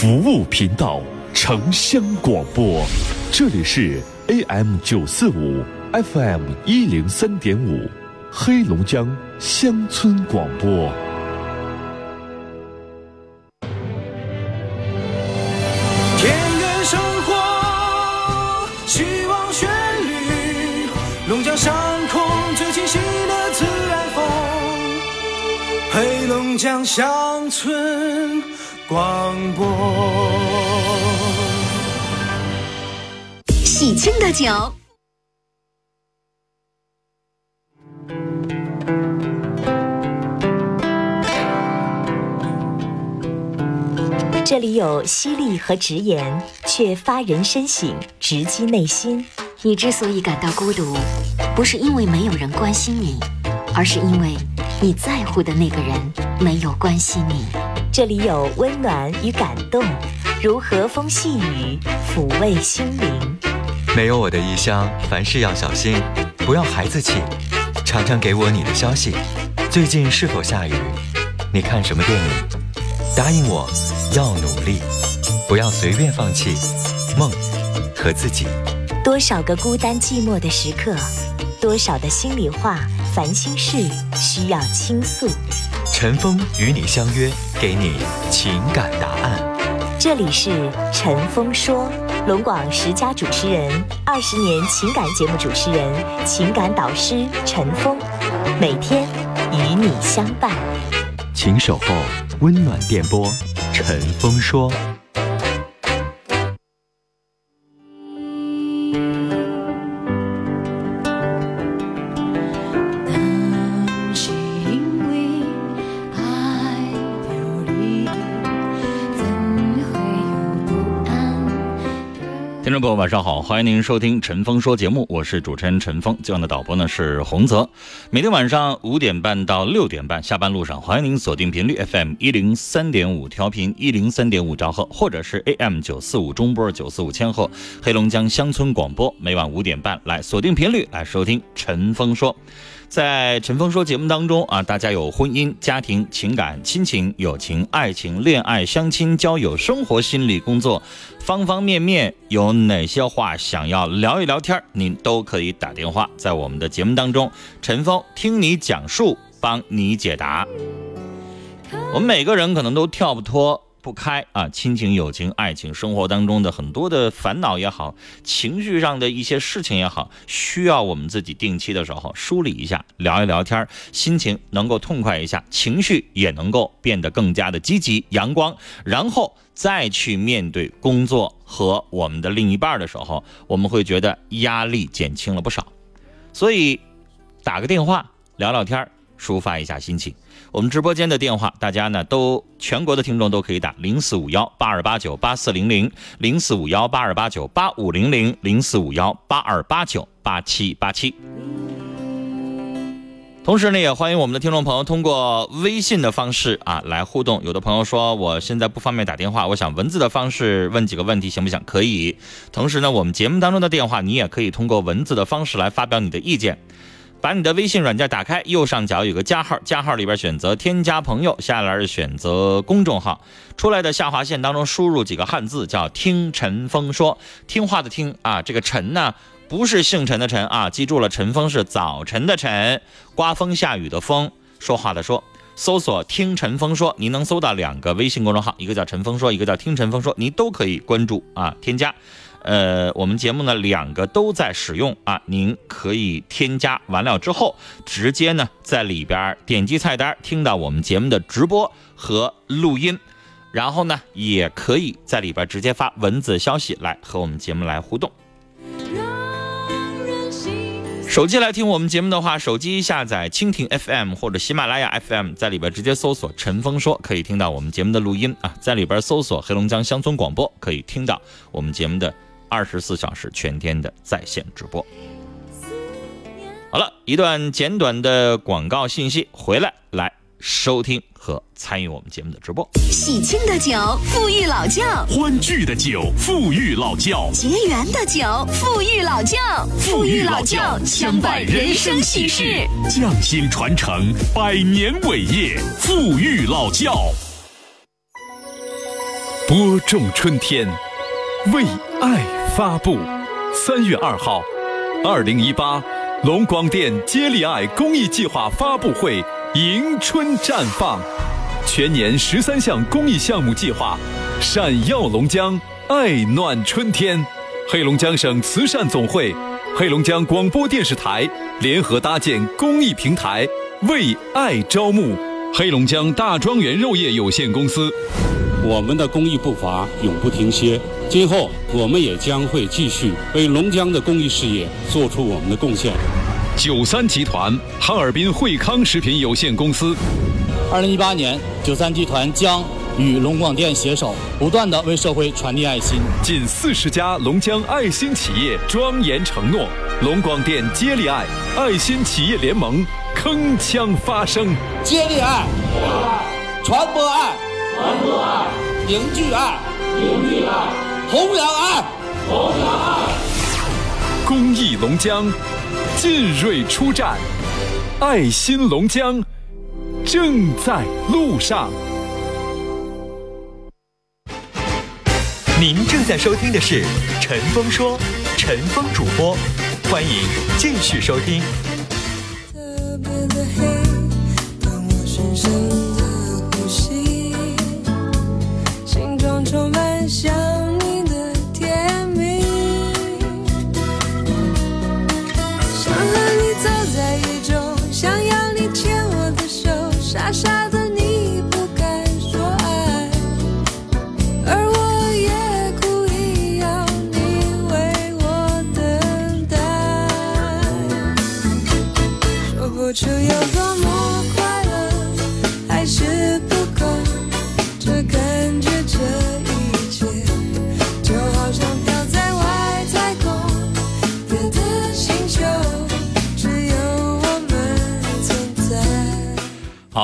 服务频道，城乡广播，这里是 AM 九四五，FM 一零三点五，黑龙江乡村广播。田园生活，希望旋律，龙江上空最清新的自然风，黑龙江乡村广播。喜庆的酒，这里有犀利和直言，却发人深省，直击内心。你之所以感到孤独，不是因为没有人关心你，而是因为你在乎的那个人没有关心你。这里有温暖与感动，如和风细雨，抚慰心灵。没有我的异乡，凡事要小心，不要孩子气。常常给我你的消息，最近是否下雨？你看什么电影？答应我，要努力，不要随便放弃梦和自己。多少个孤单寂寞的时刻，多少的心里话、烦心事需要倾诉。陈峰与你相约，给你情感答案。这里是陈峰说，龙广十佳主持人，二十年情感节目主持人，情感导师陈峰，每天与你相伴。请守候温暖电波，陈峰说。晚上好，欢迎您收听《陈峰说》节目，我是主持人陈峰，今晚的导播呢是洪泽。每天晚上五点半到六点半，下班路上，欢迎您锁定频率 FM 一零三点五调频一零三点五兆赫，或者是 AM 九四五中波九四五千赫，黑龙江乡村广播。每晚五点半来锁定频率来收听《陈峰说》。在《陈峰说》节目当中啊，大家有婚姻、家庭、情感、亲情、友情、爱情、恋爱、相亲、交友、生活、心理、工作，方方面面有哪些话想要聊一聊天，您都可以打电话，在我们的节目当中，陈峰听你讲述，帮你解答。我们每个人可能都跳不脱。不开啊，亲情、友情、爱情，生活当中的很多的烦恼也好，情绪上的一些事情也好，需要我们自己定期的时候梳理一下，聊一聊天，心情能够痛快一下，情绪也能够变得更加的积极阳光，然后再去面对工作和我们的另一半的时候，我们会觉得压力减轻了不少。所以，打个电话聊聊天，抒发一下心情。我们直播间的电话，大家呢都全国的听众都可以打零四五幺八二八九八四零零零四五幺八二八九八五零零零四五幺八二八九八七八七。同时呢，也欢迎我们的听众朋友通过微信的方式啊来互动。有的朋友说我现在不方便打电话，我想文字的方式问几个问题行不行？可以。同时呢，我们节目当中的电话你也可以通过文字的方式来发表你的意见。把你的微信软件打开，右上角有个加号，加号里边选择添加朋友，下来是选择公众号，出来的下划线当中输入几个汉字，叫听陈峰说，听话的听啊，这个陈呢不是姓陈的陈啊，记住了，陈峰是早晨的晨，刮风下雨的风，说话的说。搜索“听陈峰说”，您能搜到两个微信公众号，一个叫陈峰说，一个叫听陈峰说，您都可以关注啊，添加。呃，我们节目呢两个都在使用啊，您可以添加完了之后，直接呢在里边点击菜单，听到我们节目的直播和录音，然后呢也可以在里边直接发文字消息来和我们节目来互动。手机来听我们节目的话，手机下载蜻蜓 FM 或者喜马拉雅 FM，在里边直接搜索“陈峰说”，可以听到我们节目的录音啊。在里边搜索“黑龙江乡村广播”，可以听到我们节目的二十四小时全天的在线直播。好了一段简短的广告信息，回来来收听和参与我们节目的直播。喜庆的酒，富裕老窖；欢聚的酒，富裕老窖，结缘的酒，富裕老窖。富裕老窖，相伴人生喜事。匠心传承，百年伟业，富裕老窖。播种春天，为爱发布。三月二号，二零一八龙广电接力爱公益计划发布会迎春绽放，全年十三项公益项目计划，闪耀龙江，爱暖春天。黑龙江省慈善总会、黑龙江广播电视台联合搭建公益平台，为爱招募。黑龙江大庄园肉业有限公司。我们的公益步伐永不停歇，今后我们也将会继续为龙江的公益事业做出我们的贡献。九三集团哈尔滨惠康食品有限公司，二零一八年，九三集团将与龙广电携手，不断的为社会传递爱心。近四十家龙江爱心企业庄严承诺，龙广电接力爱爱心企业联盟铿锵发声，接力爱，传播爱。传播爱，凝聚爱，凝聚爱，弘扬爱，弘扬爱。公益龙江，进锐出战，爱心龙江正在路上。您正在收听的是《陈峰说》，陈峰主播，欢迎继续收听。深深的呼吸，心中充满想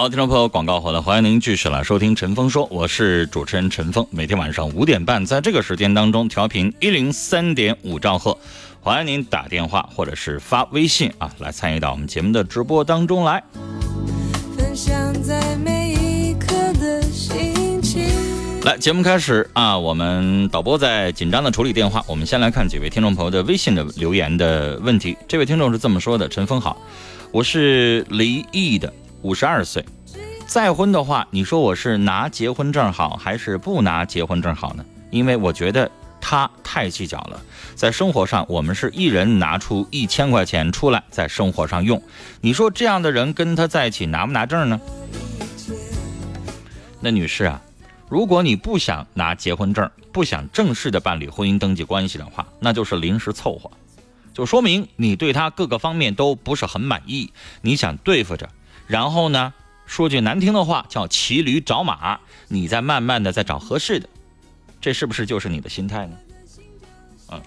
好，听众朋友，广告回来，欢迎您继续来收听《陈峰说》，我是主持人陈峰。每天晚上五点半，在这个时间当中，调频一零三点五兆赫，欢迎您打电话或者是发微信啊，来参与到我们节目的直播当中来。分享在每一刻的心情。来，节目开始啊！我们导播在紧张的处理电话。我们先来看几位听众朋友的微信的留言的问题。这位听众是这么说的：“陈峰好，我是离异的，五十二岁。再婚的话，你说我是拿结婚证好还是不拿结婚证好呢？因为我觉得他太计较了。在生活上，我们是一人拿出一千块钱出来在生活上用。你说这样的人跟他在一起拿不拿证呢？那女士啊。”如果你不想拿结婚证，不想正式的办理婚姻登记关系的话，那就是临时凑合，就说明你对他各个方面都不是很满意，你想对付着，然后呢，说句难听的话叫骑驴找马，你再慢慢的再找合适的，这是不是就是你的心态呢？嗯，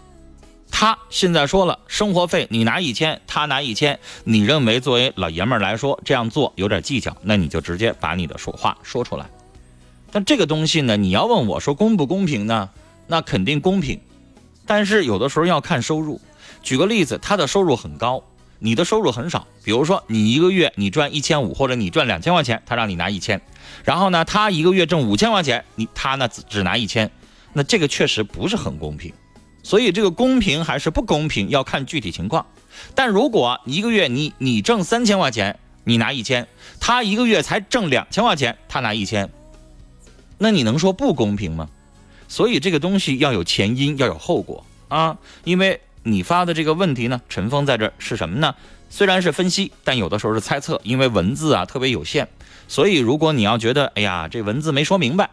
他现在说了，生活费你拿一千，他拿一千，你认为作为老爷们儿来说这样做有点计较，那你就直接把你的说话说出来。但这个东西呢，你要问我说公不公平呢？那肯定公平，但是有的时候要看收入。举个例子，他的收入很高，你的收入很少。比如说，你一个月你赚一千五，或者你赚两千块钱，他让你拿一千，然后呢，他一个月挣五千块钱，你他呢只只拿一千，那这个确实不是很公平。所以这个公平还是不公平，要看具体情况。但如果一个月你你挣三千块钱，你拿一千，他一个月才挣两千块钱，他拿一千。那你能说不公平吗？所以这个东西要有前因，要有后果啊。因为你发的这个问题呢，陈峰在这儿是什么呢？虽然是分析，但有的时候是猜测，因为文字啊特别有限。所以如果你要觉得，哎呀，这文字没说明白，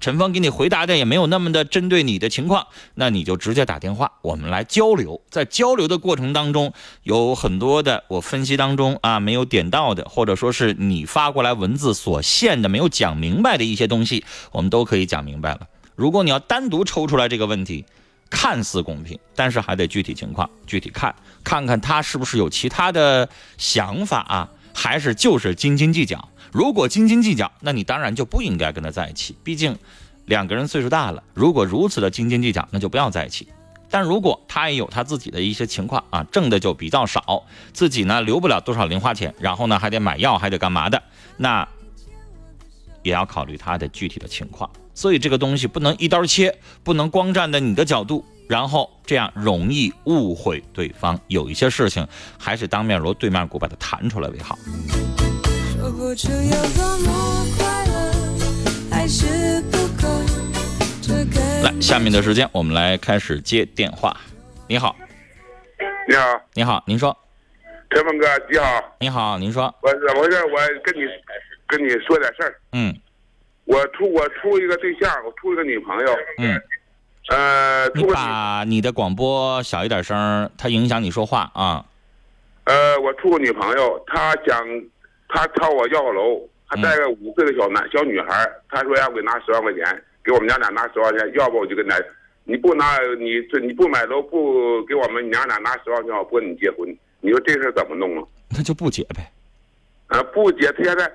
陈峰给你回答的也没有那么的针对你的情况，那你就直接打电话，我们来交流。在交流的过程当中，有很多的我分析当中啊没有点到的，或者说是你发过来文字所限的没有讲明白的一些东西，我们都可以讲明白了。如果你要单独抽出来这个问题，看似公平，但是还得具体情况具体看，看看他是不是有其他的想法啊，还是就是斤斤计较。如果斤斤计较，那你当然就不应该跟他在一起。毕竟，两个人岁数大了，如果如此的斤斤计较，那就不要在一起。但如果他也有他自己的一些情况啊，挣的就比较少，自己呢留不了多少零花钱，然后呢还得买药，还得干嘛的，那也要考虑他的具体的情况所以这个东西不能一刀切，不能光站在你的角度，然后这样容易误会对方。有一些事情还是当面锣对面鼓把它谈出来为好。说不出有多么快乐，还是不够。这个来，下面的时间我们来开始接电话。你好，你好，你好，您说，陈峰哥，你好，你好，您说，我是怎么回事？我跟你跟你说点事儿。嗯我处我处一个对象，我处一个女朋友。嗯，呃，你把你的广播小一点声儿，它影响你说话啊。呃，我处个女朋友，她想她朝我要个楼，她带个五岁的小男、小女孩，她说要我给拿十万块钱，给我们娘俩拿十万块钱，要不我就跟她，你不拿你这你不买楼不给我们娘俩拿十万块钱，我不跟你结婚。你说这事怎么弄啊？那就不结呗。啊，不结，他现在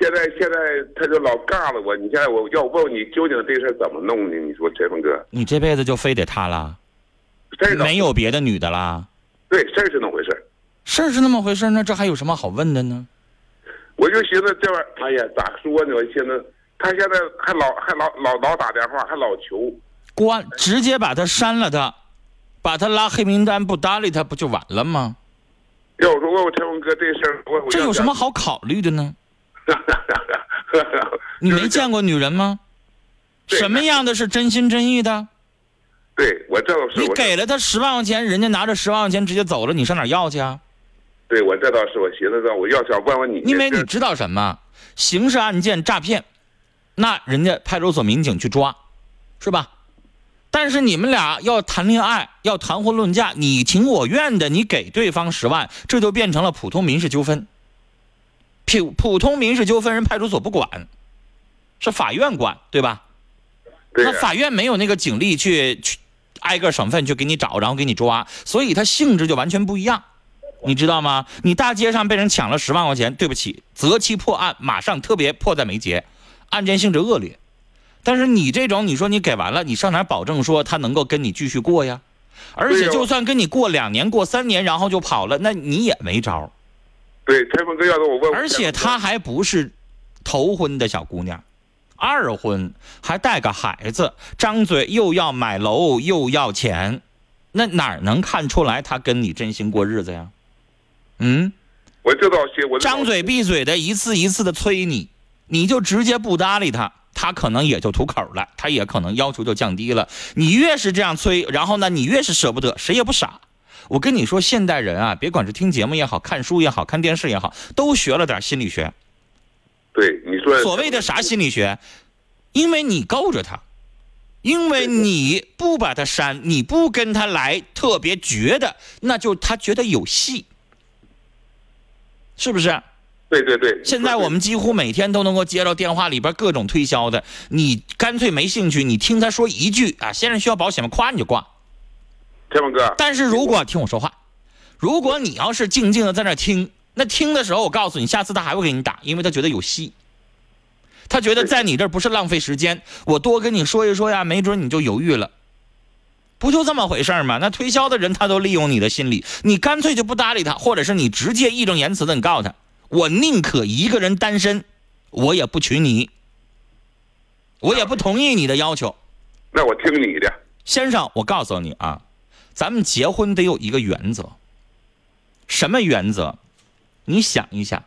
现在现在他就老尬了我。你现在我要问问你究竟这事儿怎么弄呢？你说陈峰哥，你这辈子就非得他了？没有别的女的啦？对事儿是那么回事？事儿是那么回事那，这还有什么好问的呢？我就寻思这玩意儿，哎呀，咋说呢？我寻思他现在还老还老老老打电话，还老求。关直接把他删了他，把他拉黑名单，不搭理他不就完了吗？要我说问问陈峰哥这事儿，这有什么好考虑的呢？你没见过女人吗？什么样的是真心真意的？对我这倒是，你给了他十万块钱，人家拿着十万块钱直接走了，你上哪要去啊？对我这倒是，我寻思着我要想问问你，这因为你知道什么？刑事案件诈骗，那人家派出所民警去抓，是吧？但是你们俩要谈恋爱，要谈婚论嫁，你情我愿的，你给对方十万，这就变成了普通民事纠纷。普普通民事纠纷人派出所不管，是法院管，对吧？那法院没有那个警力去去挨个省份去给你找，然后给你抓，所以它性质就完全不一样，你知道吗？你大街上被人抢了十万块钱，对不起，择期破案，马上特别迫在眉睫，案件性质恶劣。但是你这种，你说你给完了，你上哪儿保证说他能够跟你继续过呀？而且就算跟你过两年、过三年，然后就跑了，那你也没招儿。对陈峰哥要是我问，而且她还不是头婚的小姑娘，二婚还带个孩子，张嘴又要买楼又要钱，那哪能看出来她跟你真心过日子呀？嗯，我这倒是我张嘴闭嘴的一次一次的催你，你就直接不搭理他，他可能也就吐口了，他也可能要求就降低了。你越是这样催，然后呢，你越是舍不得，谁也不傻。我跟你说，现代人啊，别管是听节目也好看书也好看电视也好，都学了点心理学。对你说所谓的啥心理学？因为你勾着他，因为你不把他删，你不跟他来特别绝的，那就他觉得有戏，是不是？对对对，现在我们几乎每天都能够接到电话里边各种推销的，你干脆没兴趣，你听他说一句啊，先生需要保险吗？咵你就挂。陈峰哥，但是如果听我说话，如果你要是静静的在那听，那听的时候，我告诉你，下次他还会给你打，因为他觉得有戏。他觉得在你这儿不是浪费时间，我多跟你说一说呀，没准你就犹豫了。不就这么回事吗？那推销的人他都利用你的心理，你干脆就不搭理他，或者是你直接义正言辞的你告诉他，我宁可一个人单身，我也不娶你，我也不同意你的要求。那我听你的。先生，我告诉你啊，咱们结婚得有一个原则。什么原则？你想一下，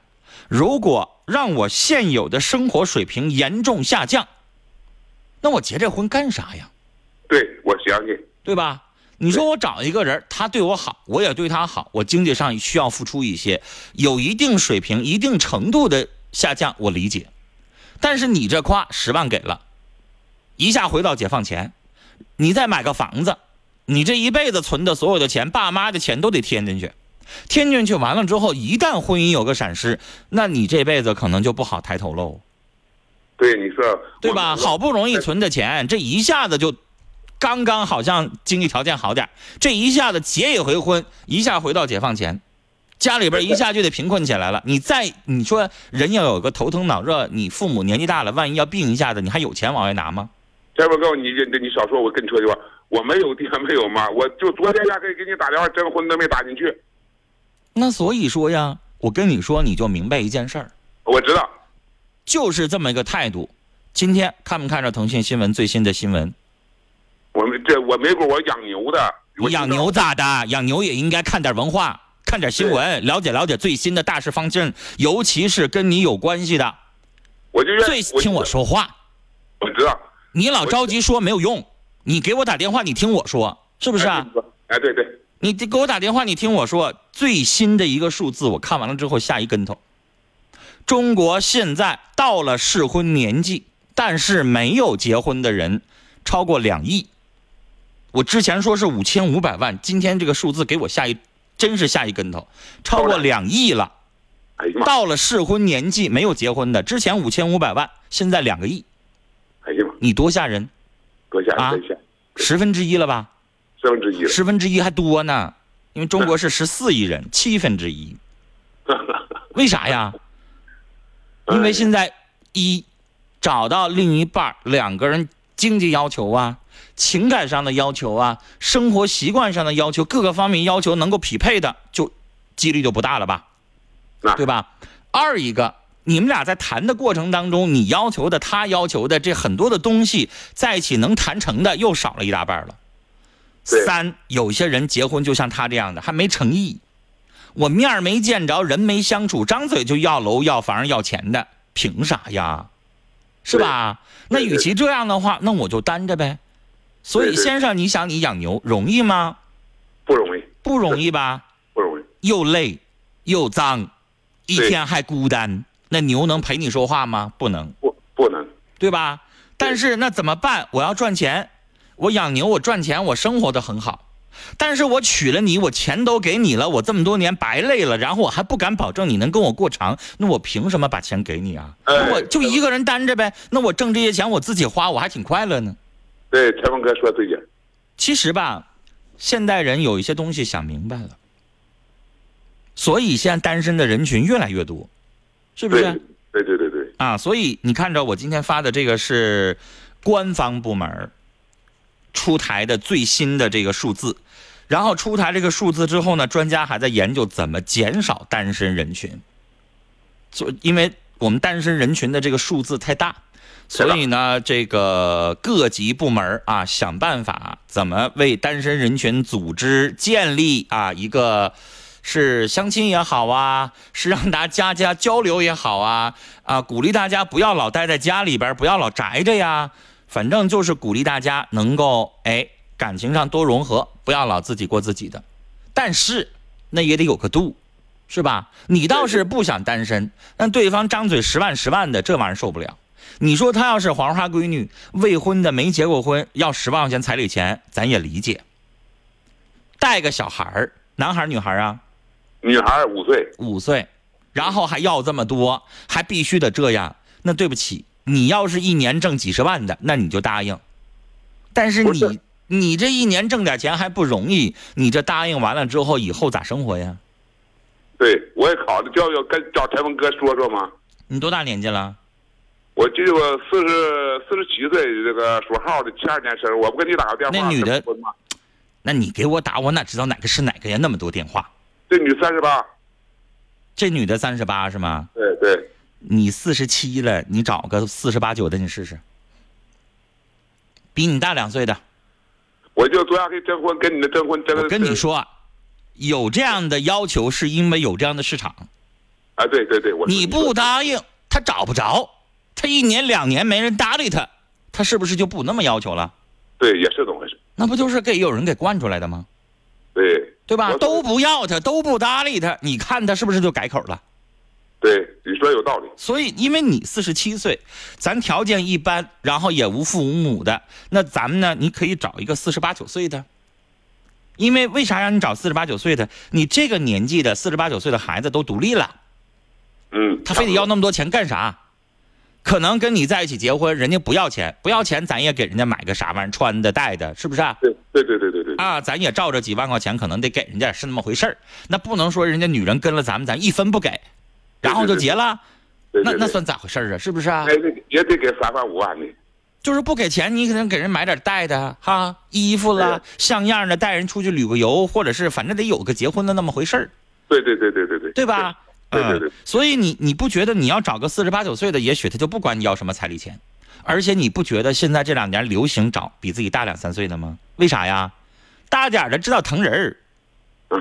如果让我现有的生活水平严重下降，那我结这婚干啥呀？对，我相信。对吧？你说我找一个人，他对我好，我也对他好，我经济上需要付出一些，有一定水平、一定程度的下降，我理解。但是你这夸十万给了，一下回到解放前，你再买个房子，你这一辈子存的所有的钱，爸妈的钱都得添进去，添进去完了之后，一旦婚姻有个闪失，那你这辈子可能就不好抬头喽。对，你说对吧？好不容易存的钱，这一下子就刚刚好像经济条件好点儿这一下子结一回婚，一下回到解放前，家里边一下就得贫困起来了。你再你说人要有个头疼脑热，你父母年纪大了，万一要病一下子，你还有钱往外拿吗？这我告诉你，你你少说，我跟你说句话，我没有爹没有妈，我就昨天压根给你打电话征婚都没打进去。那所以说呀，我跟你说，你就明白一件事儿，我知道，就是这么一个态度。今天看没看着腾讯新闻最新的新闻？我们这我没过，我养牛的。我养牛咋的？养牛也应该看点文化，看点新闻，了解了解最新的大事方针，尤其是跟你有关系的。我就愿最听我说话。我知道。你老着急说没有用，你给我打电话，你听我说，是不是啊？哎，对对。你给我打电话，你听我说，最新的一个数字，我看完了之后下一跟头。中国现在到了适婚年纪，但是没有结婚的人超过两亿。我之前说是五千五百万，今天这个数字给我下一，真是下一跟头，超过两亿了。到了适婚年纪没有结婚的，之前五千五百万，现在两个亿。哎呀妈！你多吓人！啊，十分之一了吧？十分之一。十分之一还多呢，因为中国是十四亿人，七分之一。为啥呀？因为现在一找到另一半，两个人经济要求啊、情感上的要求啊、生活习惯上的要求，各个方面要求能够匹配的，就几率就不大了吧？对吧？二一个，你们俩在谈的过程当中，你要求的，他要求的，这很多的东西在一起能谈成的，又少了一大半了。三，有些人结婚就像他这样的，还没诚意。我面儿没见着，人没相处，张嘴就要楼要房要钱的，凭啥呀？是吧？那与其这样的话，那我就单着呗。所以，先生，你想你养牛容易吗？不容易。不容易吧？不容易。又累，又脏，一天还孤单，那牛能陪你说话吗？不能。不，不能。对吧？但是那怎么办？我要赚钱，我养牛，我赚钱，我生活的很好。但是我娶了你，我钱都给你了，我这么多年白累了，然后我还不敢保证你能跟我过长，那我凭什么把钱给你啊？那我就一个人单着呗。那我挣这些钱我自己花，我还挺快乐呢。对，陈峰哥说对呀。其实吧，现代人有一些东西想明白了，所以现在单身的人群越来越多，是不是？对对对对。啊，所以你看着我今天发的这个是官方部门出台的最新的这个数字。然后出台这个数字之后呢，专家还在研究怎么减少单身人群。就因为我们单身人群的这个数字太大，所以呢，这个各级部门啊，想办法怎么为单身人群组织建立啊一个，是相亲也好啊，是让大家家交流也好啊，啊，鼓励大家不要老待在家里边，不要老宅着呀，反正就是鼓励大家能够哎。感情上多融合，不要老自己过自己的，但是那也得有个度，是吧？你倒是不想单身，但对方张嘴十万十万的，这玩意儿受不了。你说他要是黄花闺女，未婚的没结过婚，要十万块钱彩礼钱，咱也理解。带个小孩儿，男孩儿女孩儿啊？女孩儿五岁。五岁，然后还要这么多，还必须得这样。那对不起，你要是一年挣几十万的，那你就答应。但是你。你这一年挣点钱还不容易，你这答应完了之后，以后咋生活呀？对，我也考虑叫要跟找陈峰哥说说嘛。你多大年纪了？我记得我四十四十七岁，这个属号的，七二年生，我不给你打个电话。那女的，那你给我打，我哪知道哪个是哪个呀？那么多电话。这女三十八。这女的三十八是吗？对对。你四十七了，你找个四十八九的你试试。比你大两岁的。我就昨天跟征婚，跟你的征婚征。我跟你说，有这样的要求，是因为有这样的市场。啊，对对对，我。你不答应，他找不着，他一年两年没人搭理他，他是不是就不那么要求了？对，也是这么回事。那不就是给有人给惯出来的吗？对。对吧？都不要他，都不搭理他，你看他是不是就改口了？对，你说有道理。所以，因为你四十七岁，咱条件一般，然后也无父无母的，那咱们呢？你可以找一个四十八九岁的。因为为啥让你找四十八九岁的？你这个年纪的四十八九岁的孩子都独立了。嗯。他非得要那么多钱干啥？可能跟你在一起结婚，人家不要钱，不要钱，咱也给人家买个啥玩意儿穿的戴的，是不是？啊对对对对对对。啊，咱也照着几万块钱，可能得给人家是那么回事儿。那不能说人家女人跟了咱们，咱一分不给。然后就结了，那那算咋回事儿啊？是不是啊？也得给三万五万的，就是不给钱，你可能给人买点带的哈，衣服啦，像样的，带人出去旅个游，或者是反正得有个结婚的那么回事儿。对对对对对对，对吧？对对对。所以你你不觉得你要找个四十八九岁的，也许他就不管你要什么彩礼钱，而且你不觉得现在这两年流行找比自己大两三岁的吗？为啥呀？大点儿的知道疼人儿。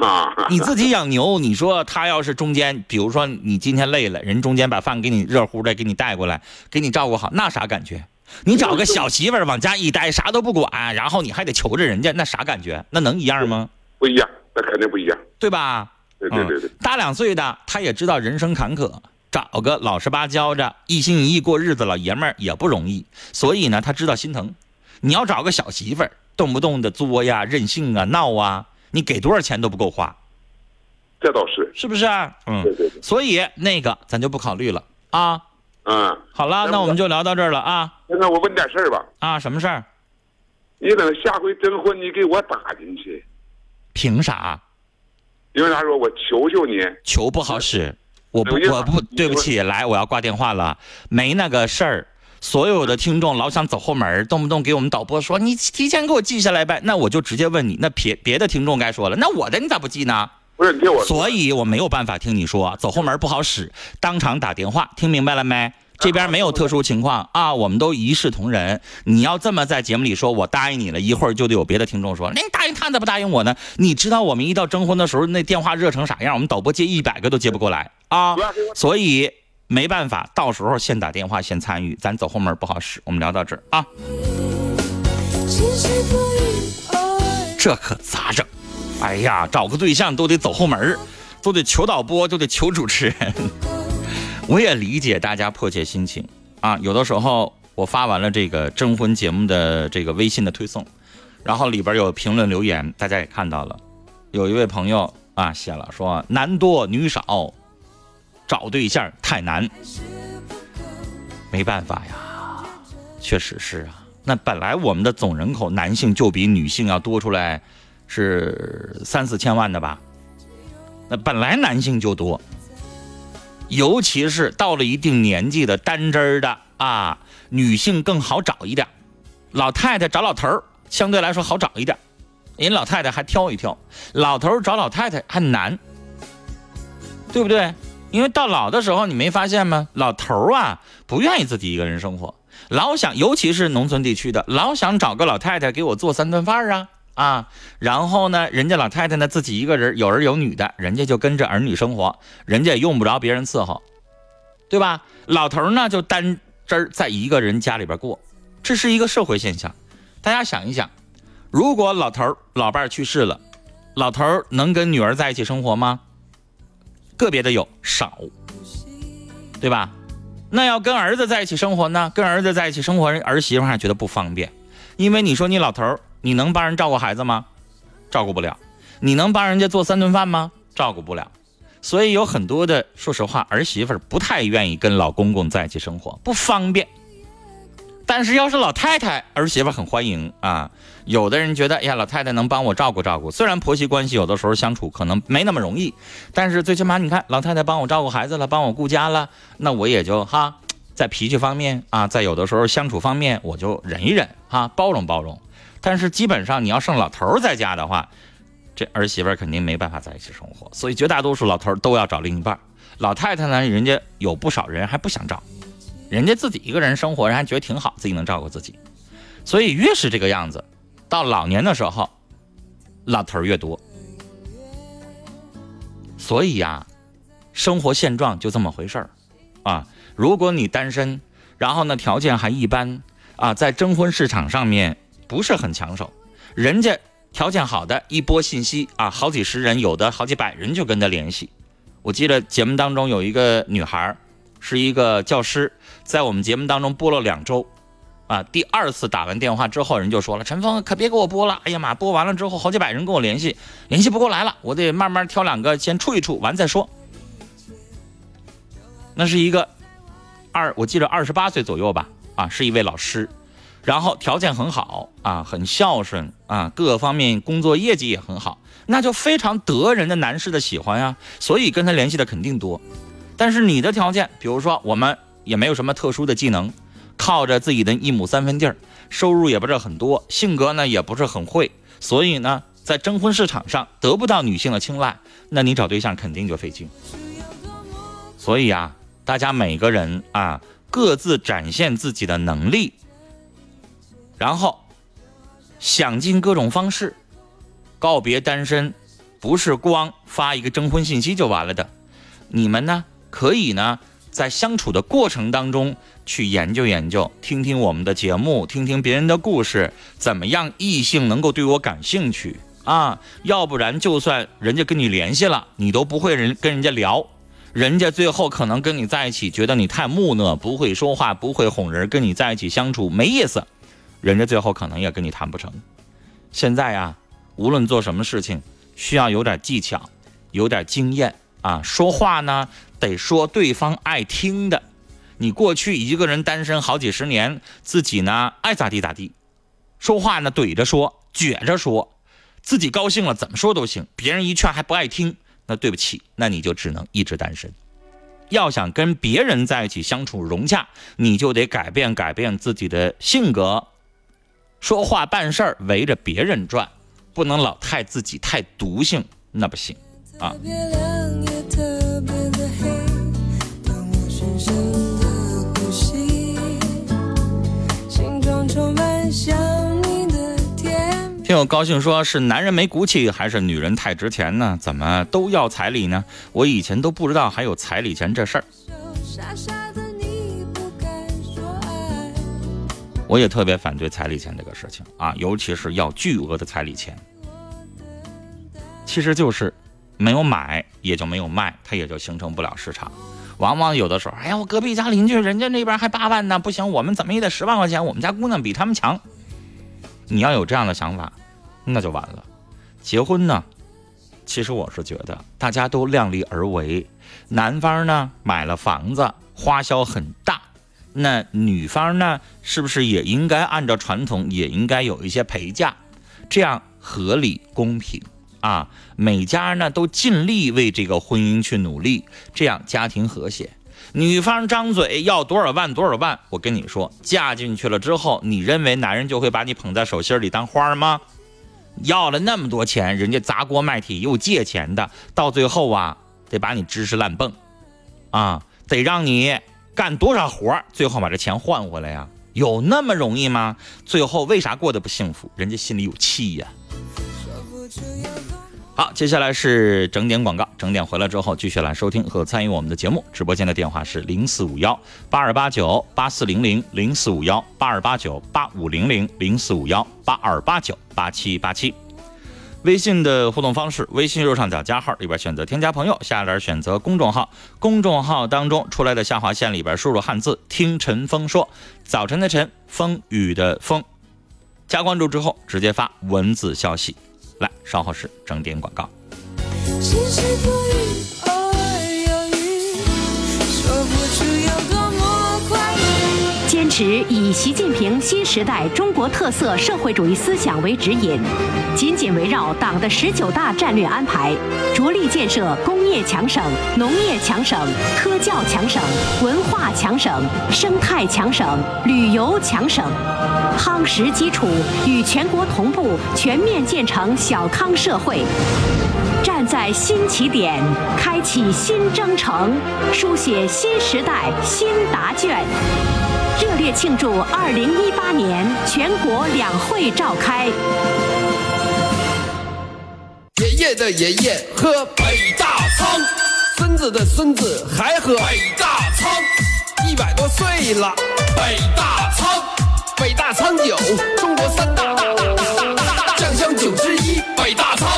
啊，你自己养牛，你说他要是中间，比如说你今天累了，人中间把饭给你热乎的给你带过来，给你照顾好，那啥感觉？你找个小媳妇儿往家一待，啥都不管，然后你还得求着人家，那啥感觉？那能一样吗？不一样，那肯定不一样。对吧？对对对对，大两岁的他也知道人生坎坷，找个老实巴交的、一心一意过日子老爷们儿也不容易，所以呢，他知道心疼。你要找个小媳妇儿，动不动的作呀、任性啊、闹啊，你给多少钱都不够花。这倒是，是不是啊？嗯，对对对。所以那个咱就不考虑了啊。嗯，好了，那我们就聊到这儿了啊。那我问点事儿吧。啊，什么事儿？你等下回征婚，你给我打进去。凭啥？因为他说我求求你。求不好使，我不，我不对不起，来，我要挂电话了，没那个事儿。所有的听众老想走后门，动不动给我们导播说你提前给我记下来呗，那我就直接问你，那别别的听众该说了，那我的你咋不记呢？不是你听我，所以我没有办法听你说，走后门不好使，当场打电话，听明白了没？这边没有特殊情况啊，我们都一视同仁。你要这么在节目里说，我答应你了，一会儿就得有别的听众说，那你答应他咋不答应我呢？你知道我们一到征婚的时候，那电话热成啥样？我们导播接一百个都接不过来啊，所以没办法，到时候先打电话先参与，咱走后门不好使。我们聊到这儿啊，这可咋整？哎呀，找个对象都得走后门，都得求导播，都得求主持人。我也理解大家迫切心情啊，有的时候我发完了这个征婚节目的这个微信的推送，然后里边有评论留言，大家也看到了，有一位朋友啊写了说男多女少，找对象太难，没办法呀，确实是啊，那本来我们的总人口男性就比女性要多出来是三四千万的吧，那本来男性就多。尤其是到了一定年纪的单针的啊，女性更好找一点。老太太找老头儿相对来说好找一点，人老太太还挑一挑，老头儿找老太太还难，对不对？因为到老的时候，你没发现吗？老头儿啊不愿意自己一个人生活，老想，尤其是农村地区的，老想找个老太太给我做三顿饭啊。啊，然后呢，人家老太太呢自己一个人有儿有女的，人家就跟着儿女生活，人家也用不着别人伺候，对吧？老头呢就单真在一个人家里边过，这是一个社会现象。大家想一想，如果老头老伴去世了，老头能跟女儿在一起生活吗？个别的有少，对吧？那要跟儿子在一起生活呢？跟儿子在一起生活，人儿媳妇还觉得不方便，因为你说你老头你能帮人照顾孩子吗？照顾不了。你能帮人家做三顿饭吗？照顾不了。所以有很多的，说实话，儿媳妇不太愿意跟老公公在一起生活，不方便。但是要是老太太，儿媳妇很欢迎啊。有的人觉得，哎呀，老太太能帮我照顾照顾。虽然婆媳关系有的时候相处可能没那么容易，但是最起码你看，老太太帮我照顾孩子了，帮我顾家了，那我也就哈，在脾气方面啊，在有的时候相处方面，我就忍一忍哈，包容包容。但是基本上你要剩老头在家的话，这儿媳妇肯定没办法在一起生活，所以绝大多数老头都要找另一半。老太太呢，人家有不少人还不想找，人家自己一个人生活，人还觉得挺好，自己能照顾自己。所以越是这个样子，到老年的时候，老头越多。所以呀，生活现状就这么回事儿啊。如果你单身，然后呢条件还一般啊，在征婚市场上面。不是很抢手，人家条件好的一波信息啊，好几十人，有的好几百人就跟他联系。我记得节目当中有一个女孩，是一个教师，在我们节目当中播了两周，啊，第二次打完电话之后，人就说了：“陈峰，可别给我播了，哎呀妈，播完了之后好几百人跟我联系，联系不过来了，我得慢慢挑两个先处一处，完再说。”那是一个二，我记得二十八岁左右吧，啊，是一位老师。然后条件很好啊，很孝顺啊，各个方面工作业绩也很好，那就非常得人的男士的喜欢呀。所以跟他联系的肯定多。但是你的条件，比如说我们也没有什么特殊的技能，靠着自己的一亩三分地儿，收入也不是很多，性格呢也不是很会，所以呢，在征婚市场上得不到女性的青睐，那你找对象肯定就费劲。所以啊，大家每个人啊。各自展现自己的能力，然后想尽各种方式告别单身，不是光发一个征婚信息就完了的。你们呢，可以呢，在相处的过程当中去研究研究，听听我们的节目，听听别人的故事，怎么样异性能够对我感兴趣啊？要不然，就算人家跟你联系了，你都不会人跟人家聊。人家最后可能跟你在一起，觉得你太木讷，不会说话，不会哄人，跟你在一起相处没意思，人家最后可能也跟你谈不成。现在呀，无论做什么事情，需要有点技巧，有点经验啊。说话呢，得说对方爱听的。你过去一个人单身好几十年，自己呢爱咋地咋地，说话呢怼着说，撅着说，自己高兴了怎么说都行，别人一劝还不爱听。那对不起，那你就只能一直单身。要想跟别人在一起相处融洽，你就得改变改变自己的性格，说话办事儿围着别人转，不能老太自己太独性，那不行啊。听友高兴说：“是男人没骨气，还是女人太值钱呢？怎么都要彩礼呢？我以前都不知道还有彩礼钱这事儿。我也特别反对彩礼钱这个事情啊，尤其是要巨额的彩礼钱。其实就是没有买也就没有卖，它也就形成不了市场。往往有的时候，哎呀，我隔壁家邻居人家那边还八万呢，不行，我们怎么也得十万块钱，我们家姑娘比他们强。你要有这样的想法。”那就完了。结婚呢，其实我是觉得大家都量力而为。男方呢买了房子，花销很大，那女方呢是不是也应该按照传统，也应该有一些陪嫁，这样合理公平啊？每家呢都尽力为这个婚姻去努力，这样家庭和谐。女方张嘴要多少万多少万，我跟你说，嫁进去了之后，你认为男人就会把你捧在手心里当花吗？要了那么多钱，人家砸锅卖铁又借钱的，到最后啊，得把你支持烂蹦，啊，得让你干多少活最后把这钱换回来呀？有那么容易吗？最后为啥过得不幸福？人家心里有气呀。好，接下来是整点广告，整点回来之后继续来收听和参与我们的节目。直播间的电话是零四五幺八二八九八四零零零四五幺八二八九八五零零零四五幺八二八九八七八七。微信的互动方式：微信右上角加号里边选择添加朋友，下边选择公众号，公众号当中出来的下划线里边输入汉字“听陈峰说”，早晨的晨，风雨的风，加关注之后直接发文字消息。来，稍后是整点广告。坚持以习近平新时代中国特色社会主义思想为指引，紧紧围绕党的十九大战略安排，着力建设工业强省、农业强省、科教强省、文化强省、生态强省、旅游强省，夯实基础，与全国同步全面建成小康社会，站在新起点，开启新征程，书写新时代新答卷。热烈庆祝二零一八年全国两会召开。爷爷的爷爷喝北大仓，孙子的孙子还喝北大仓，一百多岁了，北大仓，北大仓酒，中国三大大大大大大酱香酒之一，北大仓。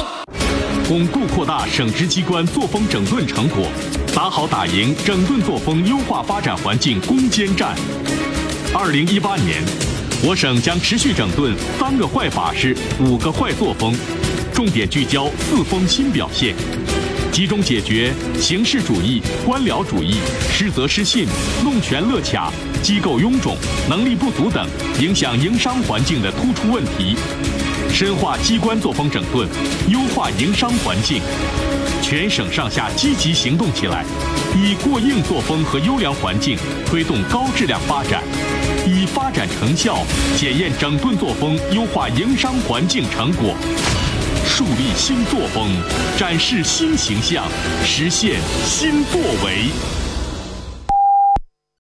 巩固大省直机关作风整顿成果，打好打赢整顿作风优化发展环境攻坚战。二零一八年，我省将持续整顿三个坏法式、五个坏作风，重点聚焦四风新表现，集中解决形式主义、官僚主义、失责失信、弄权乐卡、机构臃肿、能力不足等影响营商环境的突出问题，深化机关作风整顿，优化营商环境。全省上下积极行动起来，以过硬作风和优良环境推动高质量发展，以发展成效检验整顿作风、优化营商环境成果，树立新作风，展示新形象，实现新作为。